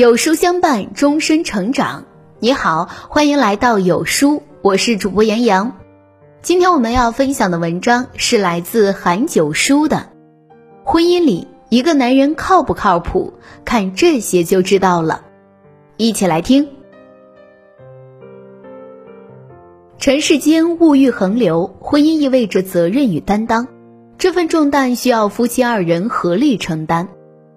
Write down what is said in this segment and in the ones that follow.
有书相伴，终身成长。你好，欢迎来到有书，我是主播杨洋。今天我们要分享的文章是来自韩九书的《婚姻里一个男人靠不靠谱，看这些就知道了》。一起来听。尘世间物欲横流，婚姻意味着责任与担当，这份重担需要夫妻二人合力承担。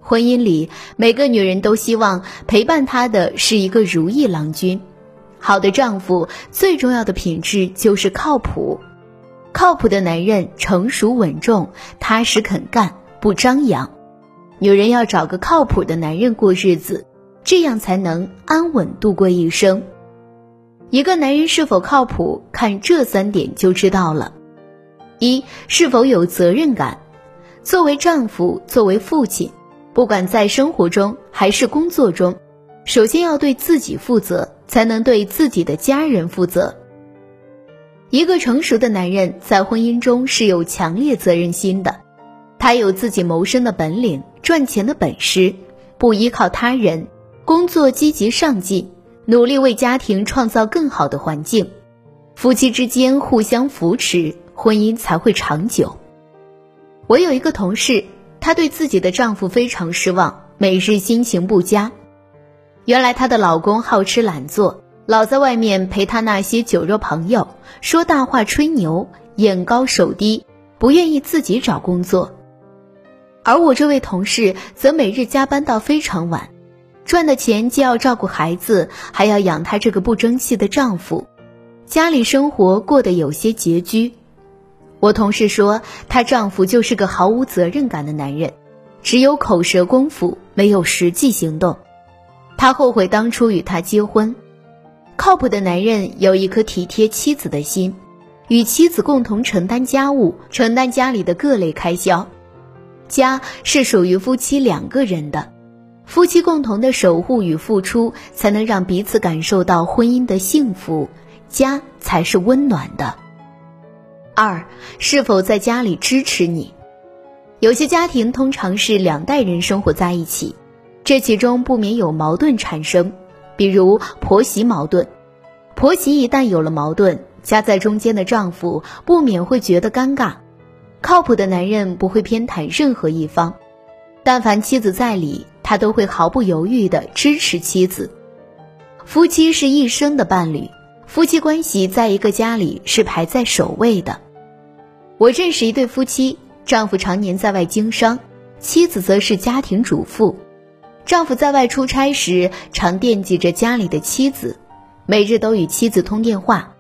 婚姻里，每个女人都希望陪伴她的是一个如意郎君。好的丈夫最重要的品质就是靠谱。靠谱的男人成熟稳重、踏实肯干、不张扬。女人要找个靠谱的男人过日子，这样才能安稳度过一生。一个男人是否靠谱，看这三点就知道了：一、是否有责任感。作为丈夫，作为父亲。不管在生活中还是工作中，首先要对自己负责，才能对自己的家人负责。一个成熟的男人在婚姻中是有强烈责任心的，他有自己谋生的本领、赚钱的本事，不依靠他人，工作积极上进，努力为家庭创造更好的环境。夫妻之间互相扶持，婚姻才会长久。我有一个同事。她对自己的丈夫非常失望，每日心情不佳。原来她的老公好吃懒做，老在外面陪她那些酒肉朋友，说大话吹牛，眼高手低，不愿意自己找工作。而我这位同事则每日加班到非常晚，赚的钱既要照顾孩子，还要养她这个不争气的丈夫，家里生活过得有些拮据。我同事说，她丈夫就是个毫无责任感的男人，只有口舌功夫，没有实际行动。她后悔当初与他结婚。靠谱的男人有一颗体贴妻子的心，与妻子共同承担家务，承担家里的各类开销。家是属于夫妻两个人的，夫妻共同的守护与付出，才能让彼此感受到婚姻的幸福，家才是温暖的。二是否在家里支持你？有些家庭通常是两代人生活在一起，这其中不免有矛盾产生，比如婆媳矛盾。婆媳一旦有了矛盾，夹在中间的丈夫不免会觉得尴尬。靠谱的男人不会偏袒任何一方，但凡妻子在理，他都会毫不犹豫地支持妻子。夫妻是一生的伴侣。夫妻关系在一个家里是排在首位的。我认识一对夫妻，丈夫常年在外经商，妻子则是家庭主妇。丈夫在外出差时，常惦记着家里的妻子，每日都与妻子通电话。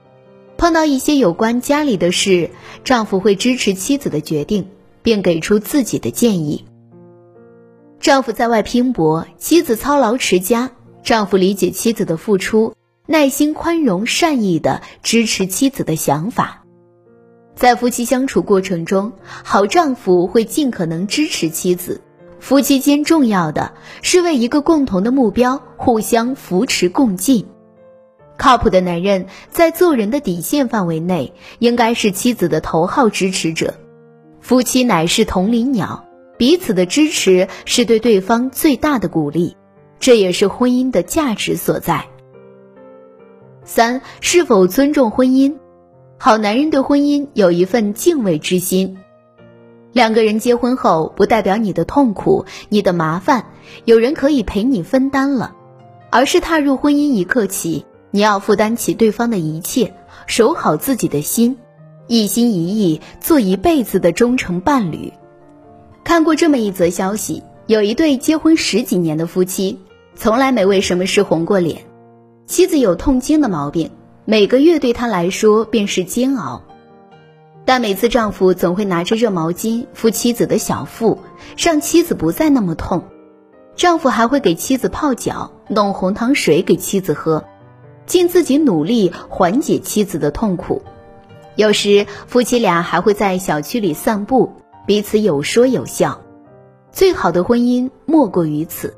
碰到一些有关家里的事，丈夫会支持妻子的决定，并给出自己的建议。丈夫在外拼搏，妻子操劳持家，丈夫理解妻子的付出。耐心、宽容、善意的支持妻子的想法，在夫妻相处过程中，好丈夫会尽可能支持妻子。夫妻间重要的是为一个共同的目标互相扶持共进。靠谱的男人在做人的底线范围内，应该是妻子的头号支持者。夫妻乃是同林鸟，彼此的支持是对对方最大的鼓励，这也是婚姻的价值所在。三是否尊重婚姻？好男人对婚姻有一份敬畏之心。两个人结婚后，不代表你的痛苦、你的麻烦有人可以陪你分担了，而是踏入婚姻一刻起，你要负担起对方的一切，守好自己的心，一心一意做一辈子的忠诚伴侣。看过这么一则消息，有一对结婚十几年的夫妻，从来没为什么事红过脸。妻子有痛经的毛病，每个月对她来说便是煎熬。但每次丈夫总会拿着热毛巾敷妻子的小腹，让妻子不再那么痛。丈夫还会给妻子泡脚，弄红糖水给妻子喝，尽自己努力缓解妻子的痛苦。有时夫妻俩还会在小区里散步，彼此有说有笑。最好的婚姻莫过于此。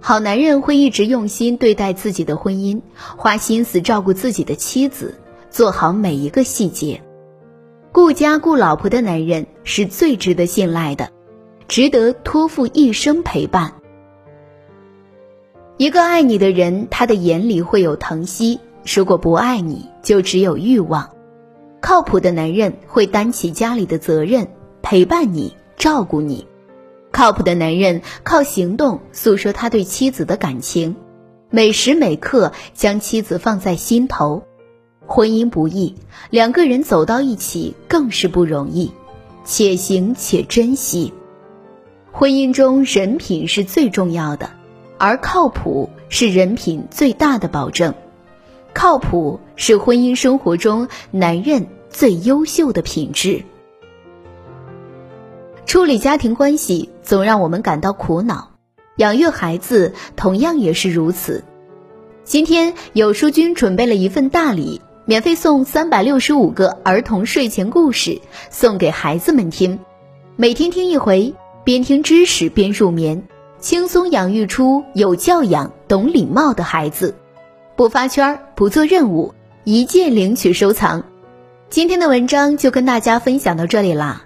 好男人会一直用心对待自己的婚姻，花心思照顾自己的妻子，做好每一个细节。顾家顾老婆的男人是最值得信赖的，值得托付一生陪伴。一个爱你的人，他的眼里会有疼惜；如果不爱你，就只有欲望。靠谱的男人会担起家里的责任，陪伴你，照顾你。靠谱的男人靠行动诉说他对妻子的感情，每时每刻将妻子放在心头。婚姻不易，两个人走到一起更是不容易，且行且珍惜。婚姻中人品是最重要的，而靠谱是人品最大的保证。靠谱是婚姻生活中男人最优秀的品质。处理家庭关系总让我们感到苦恼，养育孩子同样也是如此。今天有书君准备了一份大礼。免费送三百六十五个儿童睡前故事，送给孩子们听，每天听一回，边听知识边入眠，轻松养育出有教养、懂礼貌的孩子。不发圈，不做任务，一键领取收藏。今天的文章就跟大家分享到这里啦。